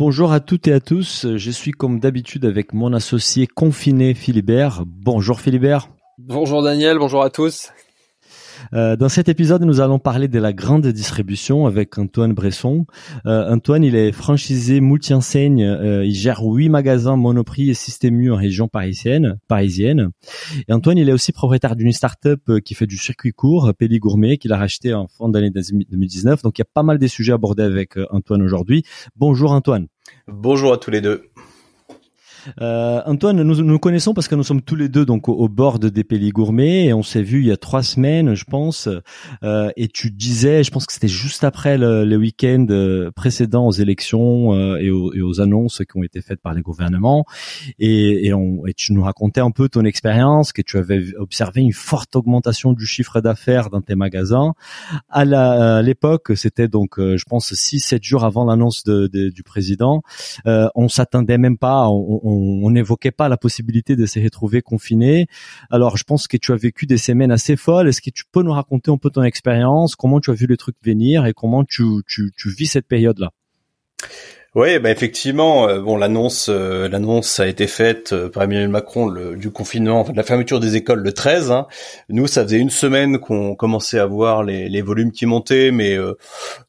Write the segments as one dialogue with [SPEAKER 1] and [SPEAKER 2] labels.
[SPEAKER 1] Bonjour à toutes et à tous. Je suis comme d'habitude avec mon associé confiné Philibert. Bonjour Philibert.
[SPEAKER 2] Bonjour Daniel, bonjour à tous.
[SPEAKER 1] Euh, dans cet épisode, nous allons parler de la grande distribution avec Antoine Bresson. Euh, Antoine, il est franchisé multi-enseigne. Euh, il gère huit magasins Monoprix et Système U en région parisienne. parisienne. Et Antoine, il est aussi propriétaire d'une start-up qui fait du circuit court, Péli Gourmet, qu'il a racheté en fin d'année 2019. Donc, il y a pas mal de sujets abordés avec Antoine aujourd'hui. Bonjour Antoine.
[SPEAKER 3] Bonjour à tous les deux.
[SPEAKER 1] Euh, Antoine, nous nous connaissons parce que nous sommes tous les deux donc au, bord des pays gourmets et on s'est vu il y a trois semaines, je pense. Euh, et tu disais, je pense que c'était juste après le, le week-end euh, précédent aux élections euh, et aux, et, aux, annonces qui ont été faites par les gouvernements. Et, et, on, et tu nous racontais un peu ton expérience, que tu avais observé une forte augmentation du chiffre d'affaires dans tes magasins. À l'époque, c'était donc, euh, je pense, six, sept jours avant l'annonce du président. on s'attendait même pas. On, on n'évoquait pas la possibilité de se retrouver confiné. Alors, je pense que tu as vécu des semaines assez folles. Est-ce que tu peux nous raconter un peu ton expérience, comment tu as vu les trucs venir et comment tu, tu, vis cette période-là?
[SPEAKER 3] Oui, bah effectivement, euh, bon l'annonce, euh, l'annonce a été faite euh, par Emmanuel Macron le, du confinement, de la fermeture des écoles le 13. Hein. Nous, ça faisait une semaine qu'on commençait à voir les, volumes qui montaient, mais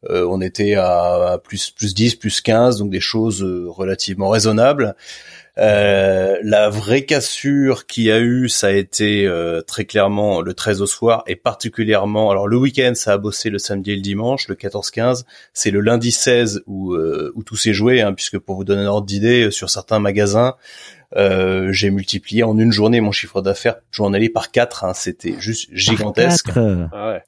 [SPEAKER 3] on était à, à, plus plus 10, plus 15, donc des choses relativement raisonnables. Euh, la vraie cassure qui a eu, ça a été euh, très clairement le 13 au soir et particulièrement, alors le week-end ça a bossé le samedi et le dimanche, le 14-15, c'est le lundi 16 où, euh, où tout s'est joué, hein, puisque pour vous donner un ordre d'idée, sur certains magasins, euh, j'ai multiplié en une journée mon chiffre d'affaires journalier par 4, hein, c'était juste gigantesque. Ah ouais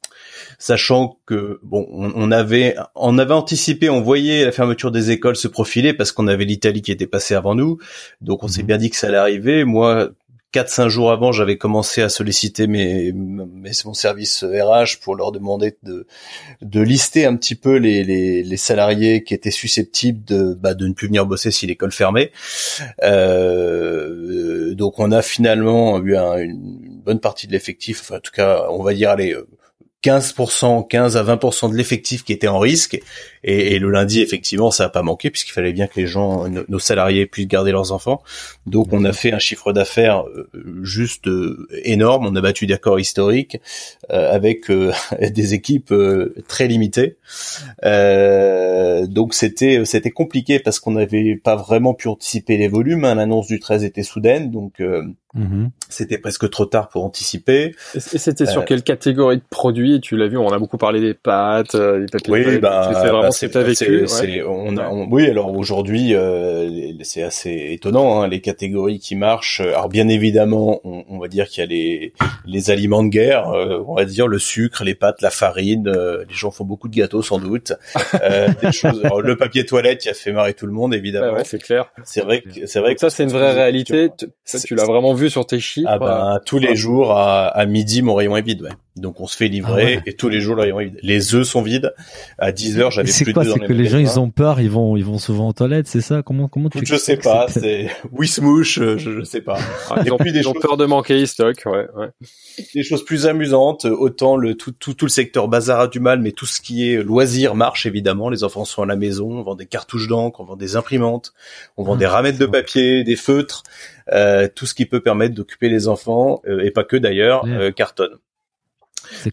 [SPEAKER 3] sachant que bon, on, avait on avait anticipé, on voyait la fermeture des écoles se profiler parce qu'on avait l'Italie qui était passée avant nous, donc on s'est mhm. bien dit que ça allait arriver. Moi, quatre cinq jours avant, j'avais commencé à solliciter mes, mes, mon service RH pour leur demander de de lister un petit peu les, les, les salariés qui étaient susceptibles de bah, de ne plus venir bosser si l'école fermait. Euh, donc on a finalement eu une bonne partie de l'effectif, enfin, en tout cas, on va dire allez 15%, 15 à 20% de l'effectif qui était en risque. Et, le lundi, effectivement, ça a pas manqué puisqu'il fallait bien que les gens, nos salariés puissent garder leurs enfants. Donc, on a fait un chiffre d'affaires euh, juste euh, énorme. On a battu des accords historiques euh, avec des équipes très limitées. donc, c'était c'était compliqué parce qu'on n'avait pas vraiment pu anticiper les volumes. Hein. L'annonce du 13 était soudaine, donc Mhm. C'était presque trop tard pour anticiper.
[SPEAKER 2] Et c'était sur euh, quelle catégorie de produits? Tu l'as vu, on a beaucoup parlé des pâtes, euh, des papiers.
[SPEAKER 3] Oui, bah, c'est vraiment bah, on, a, oui, alors aujourd'hui, euh, c'est assez étonnant hein, les catégories qui marchent. Alors bien évidemment, on, on va dire qu'il y a les les aliments de guerre, on va dire le sucre, les pâtes, la farine. les gens font beaucoup de gâteaux sans doute. des choses, le papier toilette, qui a fait marrer tout le monde évidemment.
[SPEAKER 2] ouais, c'est clair.
[SPEAKER 3] C'est vrai que c'est vrai que
[SPEAKER 2] ça c'est une vraie réalité. tu l'as vraiment vu sur tes chiffres
[SPEAKER 3] Ah ben, tous les jours à, à, midi, mon rayon est vide. Ouais. Donc on se fait livrer ah et tous les jours. Les œufs sont vides. À 10 heures, j'avais plus
[SPEAKER 1] quoi,
[SPEAKER 3] de
[SPEAKER 1] C'est que les gens ils ont peur, ils vont ils vont souvent aux toilettes, c'est ça? Comment comment tu
[SPEAKER 3] Je sais pas. C'est Wismouche, je, je sais pas.
[SPEAKER 2] Ah, ils, ont, des ils ont peur de manquer stock. Ouais, ouais.
[SPEAKER 3] Des choses plus amusantes. Autant le tout, tout tout le secteur bazar a du mal, mais tout ce qui est loisir marche évidemment. Les enfants sont à la maison, on vend des cartouches d'encre, on vend des imprimantes, on vend ah, des ramettes de papier, des feutres. Euh, tout ce qui peut permettre d'occuper les enfants euh, et pas que d'ailleurs euh, cartonne.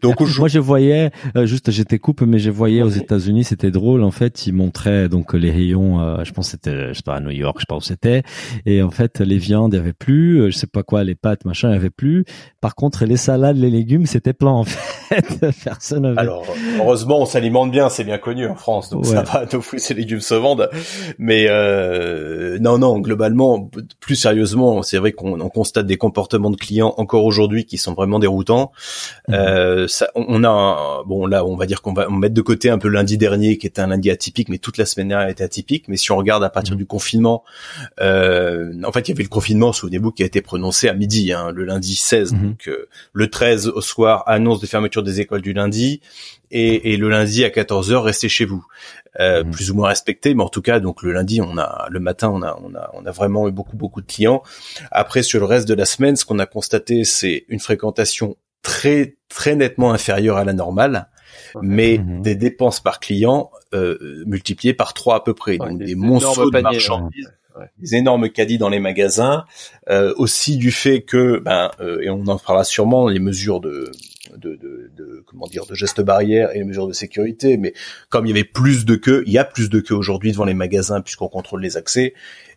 [SPEAKER 1] Donc moi je voyais euh, juste j'étais coupe mais je voyais aux États-Unis c'était drôle en fait ils montraient donc les rayons euh, je pense c'était je sais pas à New York je sais pas où c'était et en fait les viandes il y avait plus euh, je sais pas quoi les pâtes machin il y avait plus. Par contre les salades les légumes c'était plein en fait. Personne avait...
[SPEAKER 3] alors heureusement on s'alimente bien c'est bien connu en France donc ça va nos fruits et légumes se vendent. Mais euh, non non globalement plus sérieusement c'est vrai qu'on constate des comportements de clients encore aujourd'hui qui sont vraiment déroutants. Mhm. Euh, ça, on a bon là, on va dire qu'on va mettre de côté un peu lundi dernier qui était un lundi atypique, mais toute la semaine dernière était atypique. Mais si on regarde à partir mmh. du confinement, euh, en fait, il y avait le confinement, souvenez-vous, qui a été prononcé à midi, hein, le lundi 16. Mmh. Donc euh, le 13 au soir, annonce de fermeture des écoles du lundi. Et, et le lundi à 14 h restez chez vous. Euh, mmh. plus ou moins respecté, mais en tout cas, donc le lundi, on a le matin, on a on a on a vraiment eu beaucoup beaucoup de clients. Après, sur le reste de la semaine, ce qu'on a constaté, c'est une fréquentation très très nettement inférieure à la normale, mais mmh. des dépenses par client euh, multipliées par trois à peu près, donc des, monceaux de marchandises. Des énormes caddies dans les magasins, euh, aussi du fait que, ben, euh, et on en parlera sûrement, les mesures de, de, de, de, comment dire de gestes barrières et les mesures de sécurité. Mais comme il y avait plus de queues, il y a plus de queues aujourd'hui devant les magasins puisqu'on contrôle les accès.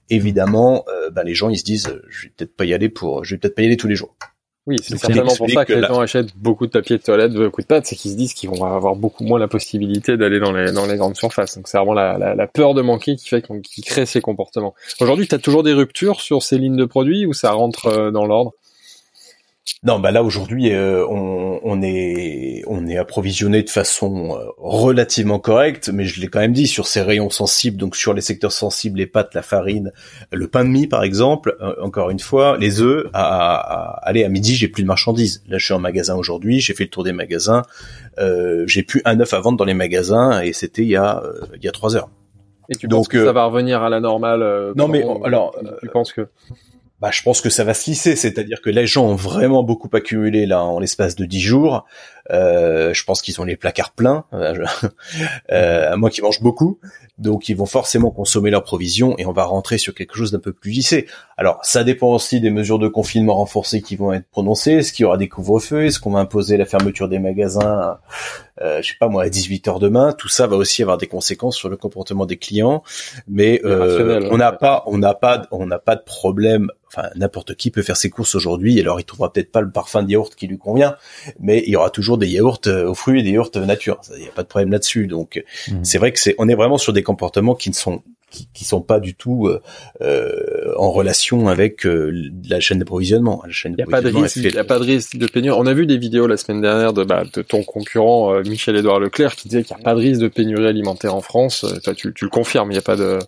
[SPEAKER 3] Évidemment, euh, ben, les gens ils se disent, euh, je vais peut-être pas y aller pour, je vais peut-être pas y aller tous les jours.
[SPEAKER 2] Oui, c'est certainement pour ça que, les gens achètent beaucoup de papier de toilette, beaucoup de pâtes, c'est qu'ils se disent qu'ils vont avoir beaucoup moins la possibilité d'aller dans les, dans les grandes surfaces. Donc c'est vraiment la, la, la, peur de manquer qui fait qu'on qui crée ces comportements. Aujourd'hui, tu as toujours des ruptures sur ces lignes de produits ou ça rentre euh, dans l'ordre?
[SPEAKER 3] Non, bah là aujourd'hui, euh, on, on, est on est approvisionné de façon euh, relativement correcte, mais je l'ai quand même dit sur ces rayons sensibles, donc sur les secteurs sensibles, les pâtes, la farine, le pain de mie par exemple. Euh, encore une fois, les œufs. À, à, allez, à midi, j'ai plus de marchandises. Là, je suis en magasin aujourd'hui, j'ai fait le tour des magasins, j'ai plus un œuf à vendre dans les magasins, et c'était il y a il y a trois heures.
[SPEAKER 2] Et tu penses que ça va revenir à la normale
[SPEAKER 3] Non, mais alors,
[SPEAKER 2] tu penses que
[SPEAKER 3] bah, je pense que ça va se lisser, c'est-à-dire que les gens ont vraiment beaucoup accumulé là en l'espace de dix jours. Euh, je pense qu'ils ont les placards pleins, euh, euh, à moins qu'ils mangent beaucoup, donc ils vont forcément consommer leurs provisions et on va rentrer sur quelque chose d'un peu plus lissé. Alors ça dépend aussi des mesures de confinement renforcées qui vont être prononcées. Est-ce qu'il y aura des couvre-feux? Est-ce qu'on va imposer la fermeture des magasins euh, je sais pas moi à 18 heures demain? Tout ça va aussi avoir des conséquences sur le comportement des clients mais euh, on n'a pas on n'a pas on n'a pas de problème enfin n'importe qui peut faire ses courses aujourd'hui alors il trouvera peut-être pas le parfum de yaourt qui lui convient mais il y aura toujours des yaourts euh, aux fruits et des yaourts nature il n'y a pas de problème là-dessus donc mmh. c'est vrai que c'est on est vraiment sur des comportements qui ne sont qui, qui sont pas du tout euh, euh en relation avec euh, la chaîne d'approvisionnement.
[SPEAKER 2] Il n'y a pas de risque, y a pas de risque de pénurie. On a vu des vidéos la semaine dernière de, bah, de ton concurrent euh, Michel-Édouard Leclerc qui disait qu'il n'y a pas de risque de pénurie alimentaire en France. Toi, tu, tu le confirmes, il n'y a pas de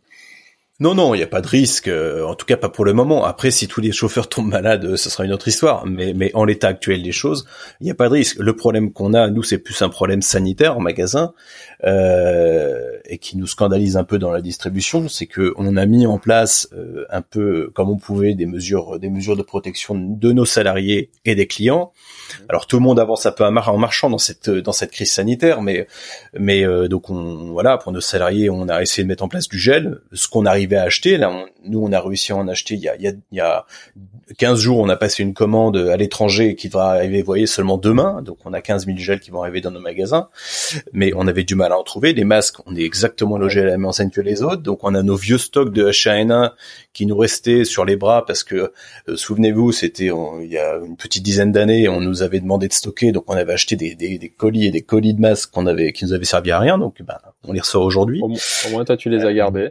[SPEAKER 3] non, non, il n'y a pas de risque. En tout cas, pas pour le moment. Après, si tous les chauffeurs tombent malades, ce sera une autre histoire. Mais, mais en l'état actuel des choses, il n'y a pas de risque. Le problème qu'on a, nous, c'est plus un problème sanitaire en magasin euh, et qui nous scandalise un peu dans la distribution, c'est que on a mis en place euh, un peu comme on pouvait des mesures, des mesures de protection de nos salariés et des clients. Alors tout le monde avance un peu en marchant dans cette dans cette crise sanitaire, mais mais euh, donc on voilà pour nos salariés, on a essayé de mettre en place du gel, ce qu'on arrivait à acheter. Là, nous on a réussi à en acheter il y a il y a, il y a 15 jours, on a passé une commande à l'étranger qui va arriver, voyez, seulement demain. Donc on a 15 000 gels qui vont arriver dans nos magasins, mais on avait du mal à en trouver. Les masques, on est exactement logé à la même enseigne que les autres. Donc on a nos vieux stocks de H1N1 qui nous restaient sur les bras parce que, euh, souvenez-vous, c'était il y a une petite dizaine d'années, on nous avait demandé de stocker, donc on avait acheté des colis et des colis de masques qu'on avait, qui nous avaient servi à rien. Donc ben, on les ressort aujourd'hui.
[SPEAKER 2] Au, moins toi tu les as gardés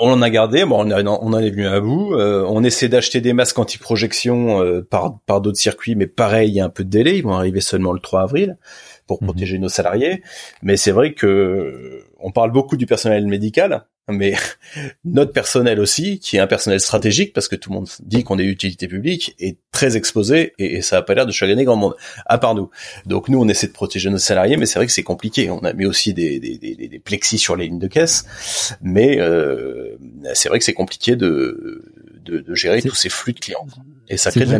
[SPEAKER 3] on en a gardé, bon, on, on en est venu à bout. Euh, on essaie d'acheter des masques anti-projection euh, par, par d'autres circuits, mais pareil, il y a un peu de délai. Ils vont arriver seulement le 3 avril pour mhm. protéger nos salariés. Mais c'est vrai que on parle beaucoup du personnel médical, mais notre personnel aussi, qui est un personnel stratégique, parce que tout le monde dit qu'on est utilité publique, est très exposé et, ça a pas l'air de chaginer grand monde, à part nous. Donc nous, on essaie de protéger nos salariés, mais c'est vrai que c'est compliqué. On a mis aussi des, des, des, des, plexis sur les lignes de caisse, mais euh, c'est vrai que c'est compliqué de, de, de gérer tous ces flux de clients.
[SPEAKER 1] Et ça crée de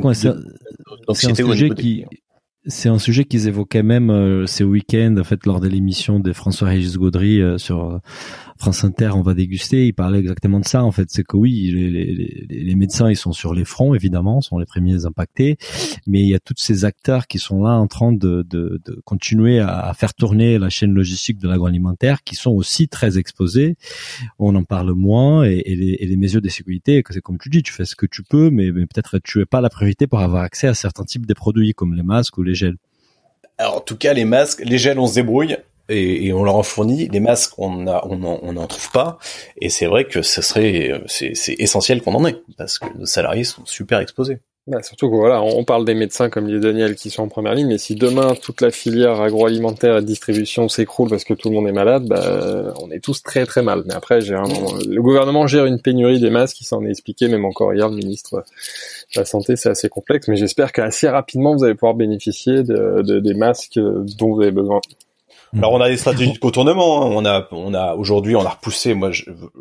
[SPEAKER 1] l'anxiété au niveau qui... C'est un sujet qu'ils évoquaient même euh, ces week-ends, en fait, lors de l'émission de François-Régis Gaudry euh, sur France Inter, on va déguster, il parlait exactement de ça. En fait, c'est que oui, les, les, les, médecins, ils sont sur les fronts, évidemment, sont les premiers impactés, mais il y a tous ces acteurs qui sont là en train de, de, de continuer à, faire tourner la chaîne logistique de l'agroalimentaire, qui sont aussi très exposés. On en parle moins et, et les, les, mesures de sécurité, c'est comme tu dis, tu fais ce que tu peux, mais, peut-être tu es pas la priorité pour avoir accès à certains types de produits comme les masques ou
[SPEAKER 3] en tout cas, les masques, les gels, on se débrouille et, on leur en fournit. Les masques, on n'en trouve pas. Et c'est vrai que ce serait, c'est essentiel qu'on en ait parce que nos salariés sont super exposés.
[SPEAKER 2] Bah, surtout que voilà, on parle des médecins comme dit Daniel qui sont en première ligne, mais si demain toute la filière agroalimentaire et distribution s'écroule parce que tout le monde est malade, bah, on est tous très très mal. Mais après, le gouvernement gère une pénurie des masques, qui s'en est expliqué, même encore hier, le ministre de la Santé, c'est assez complexe, mais j'espère qu'assez rapidement vous allez pouvoir bénéficier de, de, des masques dont vous avez besoin.
[SPEAKER 3] Alors on a des stratégies de contournement. Hein. On a, on a aujourd'hui, on a repoussé. Moi,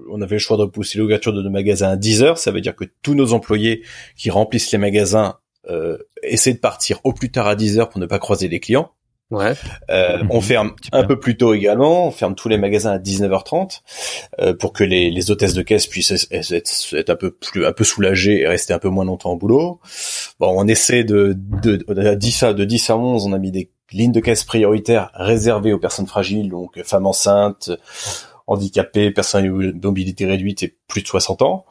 [SPEAKER 3] on avait le choix de repousser l'ouverture de nos magasins à 10 heures. Ça veut dire que tous nos employés qui remplissent les magasins euh, essaient de partir au plus tard à 10 heures pour ne pas croiser les clients.
[SPEAKER 2] Ouais.
[SPEAKER 3] Euh, on ferme un peu plus tôt également. On ferme tous les magasins à 19h30 euh, pour que les, les hôtesses de caisse puissent être, être, un peu plus, un peu soulagées et rester un peu moins longtemps au boulot. Bon, on essaie de de, de 10 à de 10 à 11, on a mis des ligne de caisse prioritaire réservée aux personnes fragiles, donc femmes enceintes, handicapées, personnes de mobilité réduite et plus de 60 ans.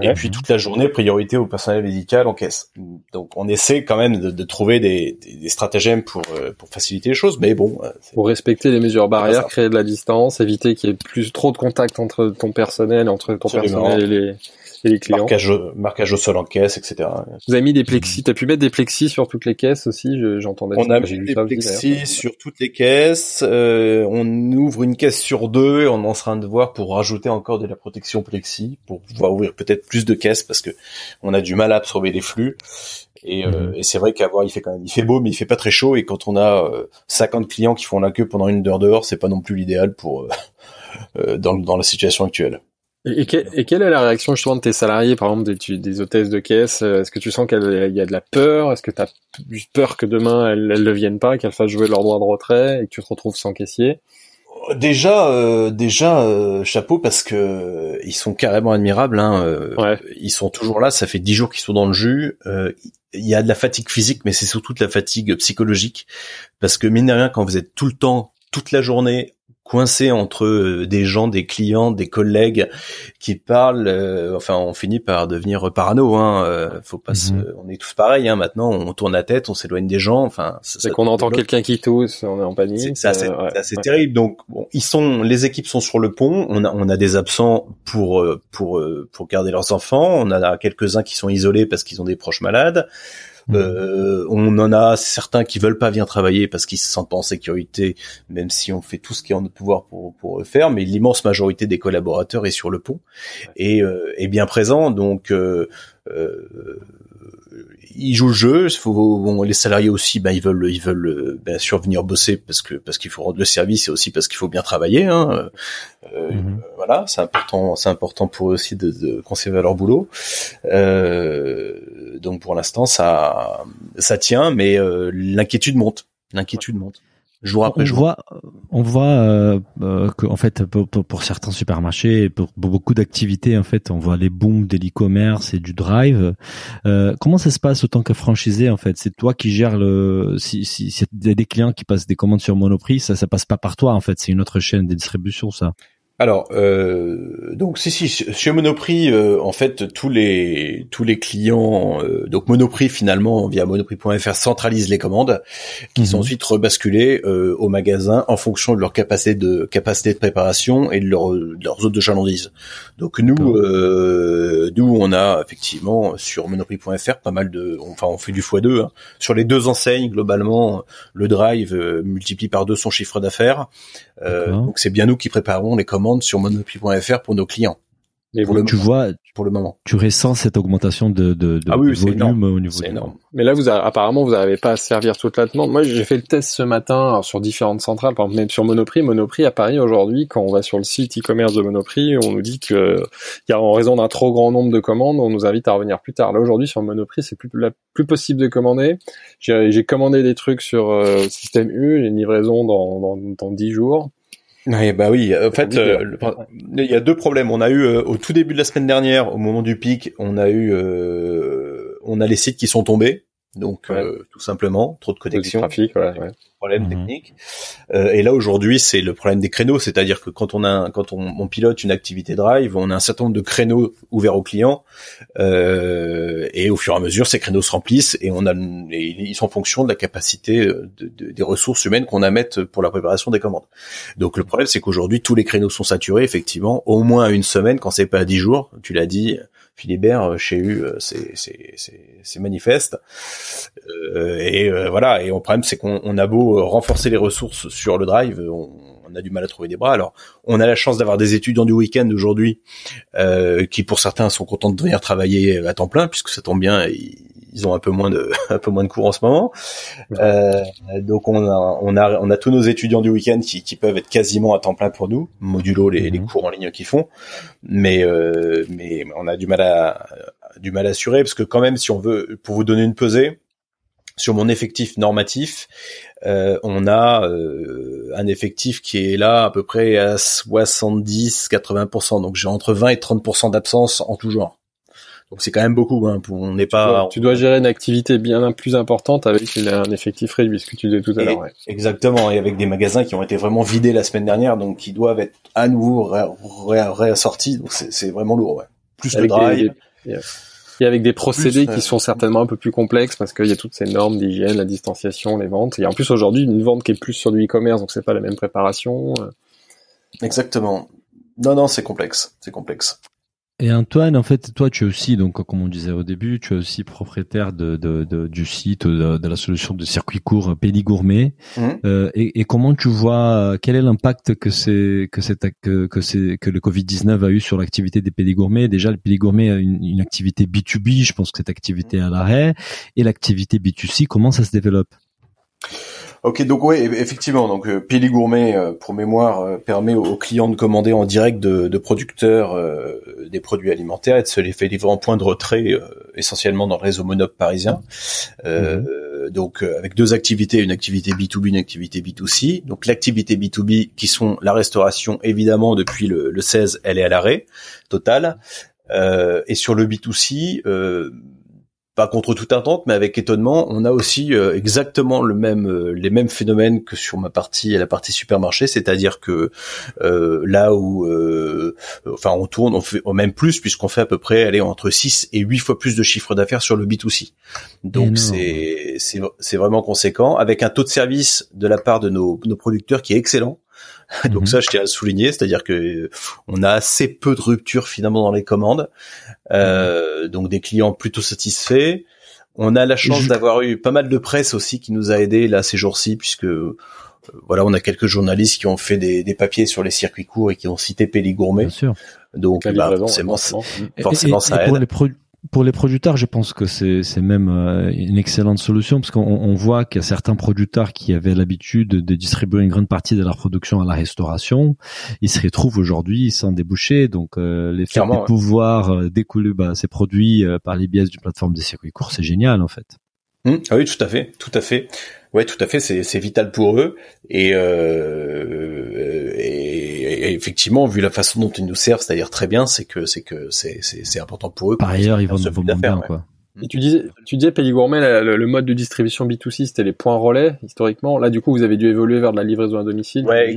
[SPEAKER 3] Et puis toute la journée, priorité au personnel médical en caisse. Donc on essaie quand même de, trouver des, des, stratagèmes pour, euh, pour faciliter les choses, mais bon.
[SPEAKER 2] Euh, pour respecter les mesures barrières, créer de la distance, éviter qu'il y ait plus trop de contact entre ton personnel, entre ton personnel et les les clients.
[SPEAKER 3] Marquage, marquage au sol en caisse, etc.
[SPEAKER 2] Vous avez mis des plexis. T'as pu mettre des plexis sur toutes les caisses aussi. J'entendais.
[SPEAKER 3] on a mis des plexis sur toutes les caisses. Euh, on ouvre une caisse sur deux et on est en train de voir pour rajouter encore de la protection plexi pour pouvoir ouvrir peut-être plus de caisses parce que on a du mal à absorber les flux. Et, euh, mhm. et c'est vrai qu'avoir il fait quand même il fait beau mais il fait pas très chaud et quand on a 50 euh, clients qui font la queue pendant une heure dehors c'est pas non plus l'idéal pour dans, dans la situation actuelle.
[SPEAKER 2] Et, quelle est la réaction justement de tes salariés, par exemple des, des hôtesses de caisse Est-ce que tu sens qu'il y a de la peur? Est-ce que tu as peur que demain elles, ne viennent pas, qu'elles fassent jouer leur droit de retrait et que tu te retrouves sans caissier?
[SPEAKER 3] Déjà, euh, déjà euh, chapeau parce que euh, ils sont carrément admirables. Hein, Ils sont toujours là. Ça fait dix jours qu'ils sont dans le jus. Il y a de la fatigue physique, mais c'est surtout de la fatigue psychologique parce que mine de rien, quand vous êtes tout le temps, toute la journée coincé entre euh, des gens, des clients, des collègues qui parlent. Euh, enfin, on finit par devenir parano. Hein. Euh, faut pas mhm. on est tous pareils. Hein. Maintenant, on tourne la tête, on s'éloigne des gens. Enfin,
[SPEAKER 2] c'est qu'on entend quelqu'un qui tousse, on est en panique.
[SPEAKER 3] C'est assez, terrible. Donc, bon, ils sont, les équipes sont sur le pont. On a, on a des absents pour pour pour garder leurs enfants. On a quelques uns qui sont isolés parce qu'ils ont des proches malades. Mmh. Euh, on en a certains qui veulent pas venir travailler parce qu'ils se sentent pas en sécurité, même si on fait tout ce qui est en notre pouvoir pour, pour le faire. Mais l'immense majorité des collaborateurs est sur le pont et euh, est bien présent. Donc euh, euh ils jouent le jeu. Faut, bon, les salariés aussi, ben ils veulent, ils veulent euh, bien sûr venir bosser parce que parce qu'il faut rendre le service et aussi parce qu'il faut bien travailler. Hein. Euh, mhm. Voilà, c'est important, c'est important pour eux aussi de, de conserver leur boulot. Euh, donc pour l'instant, ça ça tient, mais euh, l'inquiétude monte. L'inquiétude monte jour après
[SPEAKER 1] on
[SPEAKER 3] jour.
[SPEAKER 1] Voit, on voit euh, euh, que en fait pour, pour, certains supermarchés, pour, beaucoup d'activités en fait, on voit les booms de l'e-commerce et du drive. Euh, comment ça se passe autant que franchisé en fait? C'est toi qui gères le si si, si y a des clients qui passent des commandes sur Monoprix, ça ça passe pas par toi en fait, c'est une autre chaîne de distribution ça.
[SPEAKER 3] Alors, euh, donc si si chez Monoprix, euh, en fait tous les tous les clients, euh, donc Monoprix finalement via Monoprix.fr centralise les commandes, qui sont mhm. ensuite rebasculées euh, au magasin en fonction de leur capacité de capacité de préparation et de, leur, de leurs zones de chalandise. Donc nous, euh, nous on a effectivement sur Monoprix.fr pas mal de, enfin on fait du x2 hein. sur les deux enseignes globalement, le Drive multiplie par deux son chiffre d'affaires. donc c'est bien nous qui préparons les commandes sur monoprix.fr pour nos clients.
[SPEAKER 1] Mais pour le tu vois, pour le moment, tu ressens cette augmentation de, de, de,
[SPEAKER 3] ah oui,
[SPEAKER 1] volume au niveau.
[SPEAKER 3] C'est énorme.
[SPEAKER 2] Mais là, vous apparemment, vous n'arrivez pas à servir toute la demande. Moi, j'ai fait le test ce matin sur différentes centrales, par exemple même sur Monoprix. Monoprix à Paris aujourd'hui, quand on va sur le site e-commerce de Monoprix, on nous dit que y a en raison d'un trop grand nombre de commandes, on nous invite à revenir plus tard. Là aujourd'hui, sur Monoprix, c'est plus plus possible de commander. J'ai commandé des trucs sur euh, système U, une livraison dans, dans, dans 10 jours.
[SPEAKER 3] Oui, bah oui. En fait, euh, il y a deux problèmes. On a eu euh, au tout début de la semaine dernière, au moment du pic, on a eu, euh, on a les sites qui sont tombés. Donc tout simplement, trop de connexion.
[SPEAKER 2] Trafic, ouais, ouais
[SPEAKER 3] problème mhm. technique. Euh, et là aujourd'hui, c'est le problème des créneaux, c'est-à-dire que quand on a, quand on, pilote une activité drive, on a un certain nombre de créneaux ouverts aux clients, euh, et au fur et à mesure, ces créneaux se remplissent et on a, et ils sont en fonction de la capacité de, des ressources humaines qu'on a à mettre pour la préparation des commandes. Donc le problème, c'est qu'aujourd'hui, tous les créneaux sont saturés, effectivement, au moins une semaine, quand c'est pas à 10 jours. Tu l'as dit, Philibert chez U, c'est manifeste. et voilà. Et le problème, c'est qu'on a beau renforcer les ressources sur le drive, on, a du mal à trouver des bras. Alors, on a la chance d'avoir des étudiants du week-end aujourd'hui, euh, qui pour certains sont contents de venir travailler à temps plein, puisque ça tombe bien, ont un peu moins de un peu moins de cours en ce moment. Euh, donc on a on a on a tous nos étudiants du week-end qui, qui peuvent être quasiment à temps plein pour nous, modulo les, les mhm. cours en ligne qu'ils font, mais euh, mais on a du mal à du mal à assurer parce que quand même si on veut pour vous donner une pesée sur mon effectif normatif, euh, on a euh, un effectif qui est là à peu près à 70-80%. Donc j'ai entre 20 et 30% d'absence en tout genre. Donc c'est quand même beaucoup. Hein, on n'est pas.
[SPEAKER 2] Tu dois, gérer une activité bien plus importante avec un effectif réduit, ce que tu disais tout à l'heure.
[SPEAKER 3] Exactement, et avec des magasins qui ont été vraiment vidés la semaine dernière, donc qui doivent être à nouveau réassortis. donc c'est vraiment lourd. Ouais. Plus le drive
[SPEAKER 2] et avec des procédés qui sont certainement un peu plus complexes parce qu'il y a toutes ces normes d'hygiène, la distanciation, les ventes. Et en plus aujourd'hui une vente qui est plus sur du e-commerce, donc c'est pas la même préparation. Euh.
[SPEAKER 3] Exactement. Non, non, c'est complexe, c'est complexe.
[SPEAKER 1] Et Antoine, en fait, toi, tu es aussi, donc, comme on disait au début, tu es aussi propriétaire de, de, de du site, de, de, la solution de circuit court Péli Gourmet. Mmh. Euh, et, et, comment tu vois, quel est l'impact que c'est que c'est que, que c'est que le Covid 19 a eu sur l'activité des Péli Gourmet Déjà, le Péli Gourmet a une, une activité B 2 B, je pense que cette activité est à l'arrêt, et l'activité B 2 C, comment ça se développe?
[SPEAKER 3] Ok, donc oui, effectivement, donc euh, Pili Gourmet, euh, pour mémoire, euh, permet aux clients de commander en direct de, de producteurs euh, des produits alimentaires et de se les faire livrer en point de retrait, essentiellement dans le réseau Monop parisien. Mhm. Donc avec deux activités, une activité B2B, une activité B2C. Donc l'activité B2B qui sont la restauration, évidemment, depuis le, le 16, elle est à l'arrêt total. et sur le B2C, pas contre toute attente, mais avec étonnement, on a aussi euh, exactement le même, euh, les mêmes phénomènes que sur ma partie et la partie supermarché, c'est-à-dire que euh, là où, enfin, on tourne, on fait même plus puisqu'on fait à peu près, aller entre 6 et 8 fois plus de chiffre d'affaires sur le B2C. Donc c'est c'est vraiment conséquent, avec un taux de service de la part de nos, nos producteurs qui est excellent. Donc mhm. ça, je tiens à le souligner, c'est-à-dire que on a assez peu de ruptures finalement dans les commandes, euh, donc des clients plutôt satisfaits. On a la chance d'avoir eu pas mal de presse aussi qui nous a aidés là ces jours-ci, puisque euh, voilà, on a quelques journalistes qui ont fait des, des, papiers sur les circuits courts et qui ont cité Péli Gourmet.
[SPEAKER 1] Bien sûr.
[SPEAKER 3] Donc, bah, forcément, forcément, ça aide
[SPEAKER 1] pour les producteurs, je pense que c'est même euh, une excellente solution parce qu'on on voit qu'il y a certains producteurs qui avaient l'habitude de distribuer une grande partie de leur production à la restauration, ils se retrouvent aujourd'hui sans déboucher. Donc euh, les faire de pouvoir euh, découler bah, ces produits par les biais d'une plateforme des circuits courts, c'est génial en fait.
[SPEAKER 3] Mmh. ah oui, tout à fait, tout à fait. Ouais, tout à fait, c'est vital pour eux et, euh, et, effectivement, vu la façon dont ils nous servent, c'est-à-dire très bien, c'est que c'est que c'est c'est important pour eux.
[SPEAKER 1] Par ailleurs, ils vont nous bien, quoi.
[SPEAKER 2] Et tu disais, tu disais Pays Gourmet, le, mode de distribution B2C, c'était les points relais historiquement. Là, du coup, vous avez dû évoluer vers de la livraison à domicile.
[SPEAKER 3] Ouais,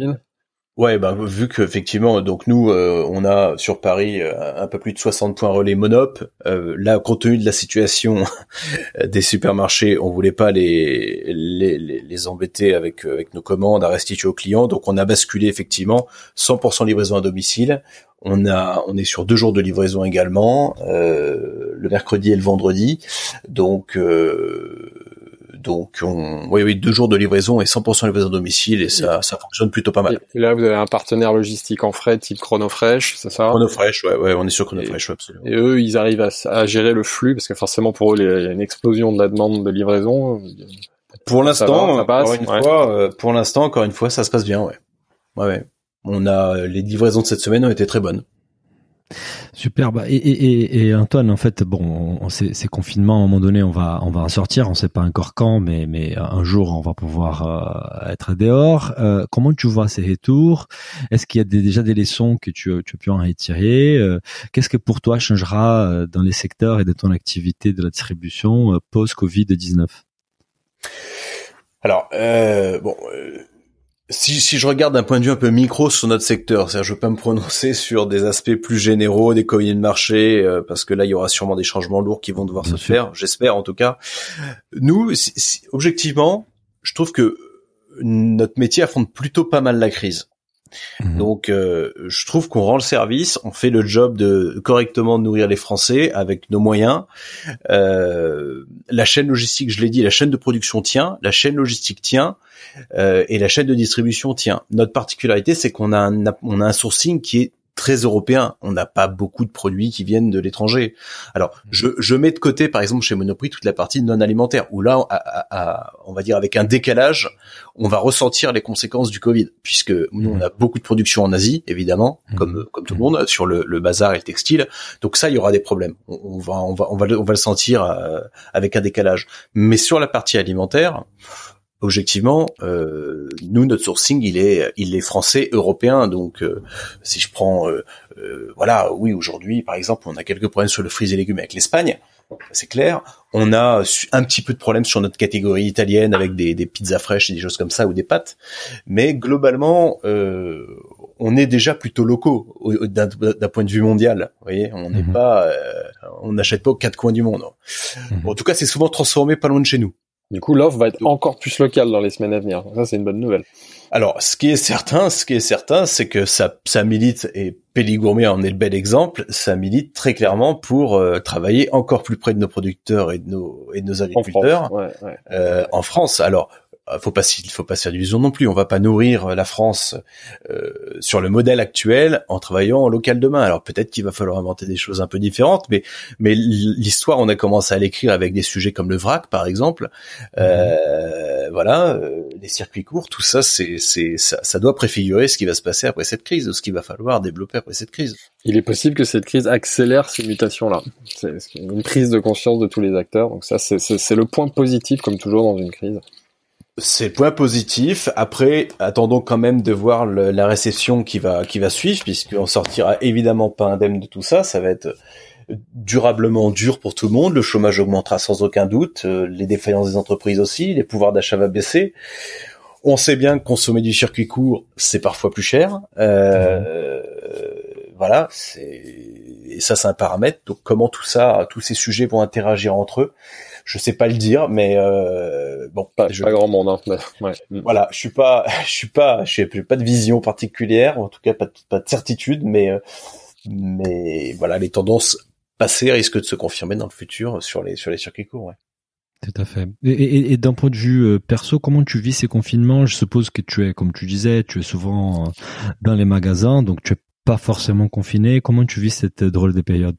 [SPEAKER 3] Ouais, bah vu qu'effectivement, donc nous, euh, on a sur Paris euh, un peu plus de 60 points relais Monop. Euh, là, compte tenu de la situation des supermarchés, on voulait pas les les, les, embêter avec avec nos commandes à restituer aux clients, donc on a basculé effectivement 100% livraison à domicile. On a on est sur deux jours de livraison également, le mercredi et le vendredi. Donc donc, on, oui, oui, deux jours de livraison et 100% livraison à domicile et ça, ça fonctionne plutôt pas mal.
[SPEAKER 2] Et là, vous avez un partenaire logistique en frais type Chronofresh, c'est ça?
[SPEAKER 3] Chronofresh, ouais, ouais, on est sur Chronofresh, absolument.
[SPEAKER 2] Et eux, ils arrivent à, à, gérer le flux parce que forcément pour eux, il y a une explosion de la demande de livraison.
[SPEAKER 3] Pour l'instant, encore une fois, euh, pour l'instant, encore une fois, ça se passe bien, ouais. Ouais, ouais. On a les livraisons de cette semaine ont été très bonnes.
[SPEAKER 1] Superbe. Et, et, et, Antoine, en fait, bon, on, ces, confinements, à un moment donné, on va, on va en sortir. On sait pas encore quand, mais, mais un jour, on va pouvoir euh, être dehors. Euh, comment tu vois ces retours? Est-ce qu'il y a déjà des leçons que tu, tu as pu en retirer? Euh, Qu'est-ce que pour toi changera dans les secteurs et de ton activité de la distribution post Covid 19
[SPEAKER 3] Alors, bon si, si je regarde d'un point de vue un peu micro sur notre secteur, c'est-à-dire je peux pas me prononcer sur des aspects plus généraux, des colis de marché, euh, parce que là il y aura sûrement des changements lourds qui vont devoir se faire, j'espère en tout cas. Nous, objectivement, je trouve que notre métier affronte plutôt pas mal la crise. Mhm. Donc, euh, je trouve qu'on rend le service, on fait le job de correctement nourrir les Français avec nos moyens. Euh, la chaîne logistique, je l'ai dit, la chaîne de production tient, la chaîne logistique tient, euh, et la chaîne de distribution tient. Notre particularité, c'est qu'on a un, on a un sourcing qui est très européen. On n'a pas beaucoup de produits qui viennent de l'étranger. Alors, mmh. je, je, mets de côté, par exemple, chez Monoprix, toute la partie non alimentaire, où là, on va dire avec un décalage, on va ressentir les conséquences du Covid, puisque nous, on mmh. a beaucoup de production en Asie, évidemment, mmh. comme comme tout le monde, sur le, le, bazar et le textile. Donc ça, il y aura des problèmes. On, va on va on va on va le sentir euh, avec un décalage. Mais sur la partie alimentaire objectivement, euh, nous notre sourcing il est il est français européen. Donc euh, si je prends euh, voilà oui aujourd'hui par exemple on a quelques problèmes sur le fruits et légumes avec l'Espagne c'est clair. On a un petit peu de problèmes sur notre catégorie italienne avec des, des pizzas fraîches et des choses comme ça ou des pâtes. Mais globalement on est déjà plutôt locaux d'un point de vue mondial. Vous voyez on n'est mhm. pas on n'achète pas aux quatre coins du monde. Mhm. en tout cas c'est souvent transformé pas loin de chez nous
[SPEAKER 2] du coup, l'offre va être encore plus locale dans les semaines à venir. Ça, c'est une bonne nouvelle.
[SPEAKER 3] Alors, ce qui est certain, ce qui est certain, c'est que ça, ça milite et Péligourmet en est le bel exemple. Ça milite très clairement pour euh, travailler encore plus près de nos producteurs et de nos et de nos agriculteurs en France. Euh, en France. Alors, faut pas il faut pas se faire d'illusions non plus. On va pas nourrir la France euh, sur le modèle actuel en travaillant en local demain. Alors peut-être qu'il va falloir inventer des choses un peu différentes, mais mais l'histoire, on a commencé à l'écrire avec des sujets comme le vrac, par exemple. Euh, voilà, euh, les circuits courts, tout ça, c'est c'est ça, ça doit préfigurer ce qui va se passer après cette crise, ce qu'il va falloir développer après cette crise.
[SPEAKER 2] Il est possible que cette crise accélère ces mutations-là. C'est une prise de conscience de tous les acteurs. Donc ça, c'est le point positif, comme toujours dans une crise.
[SPEAKER 3] C'est le point positif. Après, attendons quand même de voir la récession qui va qui va suivre, puisqu'on sortira évidemment pas indemne de tout ça. Ça va être durablement dur pour tout le monde. Le chômage augmentera sans aucun doute, euh, les défaillances des entreprises aussi, les pouvoirs d'achat va baisser. On sait bien que consommer du circuit court, c'est parfois plus cher. Euh, voilà, c'est et ça c'est un paramètre. Donc comment tout ça, tous ces sujets vont interagir entre eux? Je sais pas le dire, mais euh, bon,
[SPEAKER 2] pas, je, pas grand monde. Hein,
[SPEAKER 3] ouais. Voilà, je suis pas, je suis pas, je n'ai pas de vision particulière, en tout cas pas de, pas de certitude, mais euh, mais voilà, les tendances passées risquent de se confirmer dans le futur sur les sur les circuits courts. Ouais.
[SPEAKER 1] Tout à fait. Et, et, et d'un point de vue euh, perso, comment tu vis ces confinements? Je suppose que tu es, comme tu disais, tu es souvent dans les magasins, donc tu es pas forcément confiné. Comment tu vis cette drôle de période?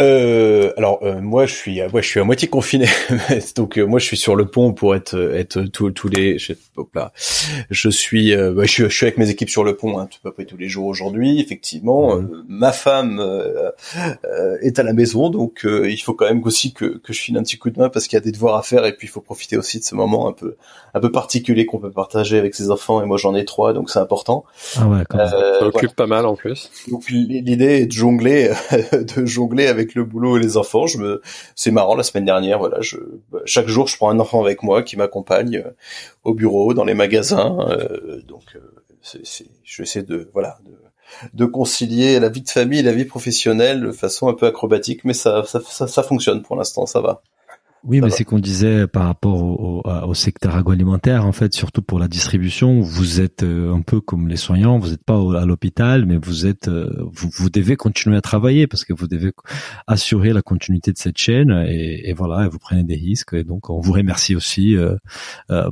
[SPEAKER 3] Euh, alors euh, moi je suis, moi je suis à moitié confiné, donc euh, moi je suis sur le pont pour être être tous les, je, là, je suis, bah, je suis, je suis avec mes équipes sur le pont, hein, à peu près tous les jours aujourd'hui. Effectivement, ma femme est à la maison, donc il faut quand même aussi que que je file un petit coup de main parce qu'il y a des devoirs à faire et puis il faut profiter aussi de ce moment un peu un peu particulier qu'on peut partager avec ses enfants et moi j'en ai trois, donc c'est important.
[SPEAKER 2] Ah ouais, ça occupe pas mal en plus.
[SPEAKER 3] Donc l'idée est de jongler, de jongler avec le boulot et les enfants. Je me, c'est marrant. La semaine dernière, voilà, je, chaque jour, je prends un enfant avec moi qui m'accompagne euh, au bureau, dans les magasins. Euh, donc, euh, c'est, je essaie de, voilà, de, de concilier la vie de famille et la vie professionnelle de façon un peu acrobatique, mais ça, ça, ça, ça fonctionne pour l'instant, ça va.
[SPEAKER 1] Oui, mais c'est qu'on disait par rapport au, au, secteur agroalimentaire, en fait, surtout pour la distribution, vous êtes euh, un peu comme les soignants, vous n'êtes pas à l'hôpital, mais vous êtes, euh, vous, vous, devez continuer à travailler parce que vous devez assurer la continuité de cette chaîne et, et voilà, et vous prenez des risques. Et donc, on vous remercie aussi euh,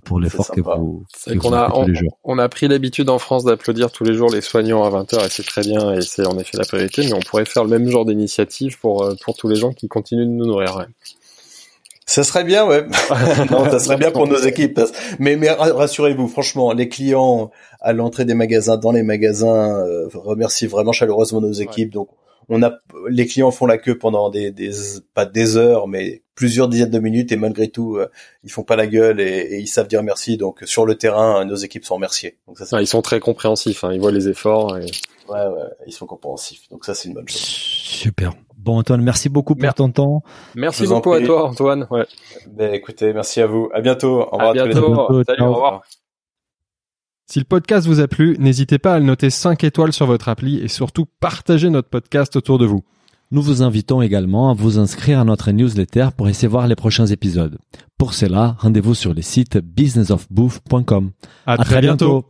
[SPEAKER 1] pour l'effort que vous,
[SPEAKER 2] que vous a, tous les jours. On a pris l'habitude en France d'applaudir tous les jours les soignants à 20 h et c'est très bien et c'est en effet la priorité, mais on pourrait faire le même genre d'initiative pour pour tous les gens qui continuent de nous nourrir. Ouais.
[SPEAKER 3] Ça serait bien, ouais. non, ça serait bien pour nos équipes. Mais, mais rassurez-vous, franchement, les clients à l'entrée des magasins, dans les magasins, euh, remercient vraiment chaleureusement nos équipes. Donc, on a, les clients font la queue pendant des, des, pas des heures, mais plusieurs dizaines de minutes, et malgré tout, euh, ils font pas la gueule et, ils savent dire merci. Donc, sur le terrain, nos équipes sont remerciées. Donc
[SPEAKER 2] ça, ils sont très compréhensifs. Hein. Ils voient les efforts. Et...
[SPEAKER 3] Ouais, ouais, ils sont compréhensifs. Donc ça, c'est une bonne chose.
[SPEAKER 1] Super. Bon Antoine, merci beaucoup pour ton temps.
[SPEAKER 2] Merci beaucoup à toi Antoine. Ouais.
[SPEAKER 3] Ben, écoutez, merci à vous. À bientôt.
[SPEAKER 2] Au revoir. À bientôt. Salut, au revoir.
[SPEAKER 4] Si le podcast vous a plu, n'hésitez pas à le noter 5 étoiles sur votre appli et surtout partagez notre podcast autour de vous.
[SPEAKER 1] Nous vous invitons également à vous inscrire à notre newsletter pour essayer voir les prochains épisodes. Pour cela, rendez-vous sur le site businessofbooth.com.
[SPEAKER 4] À, très, bientôt.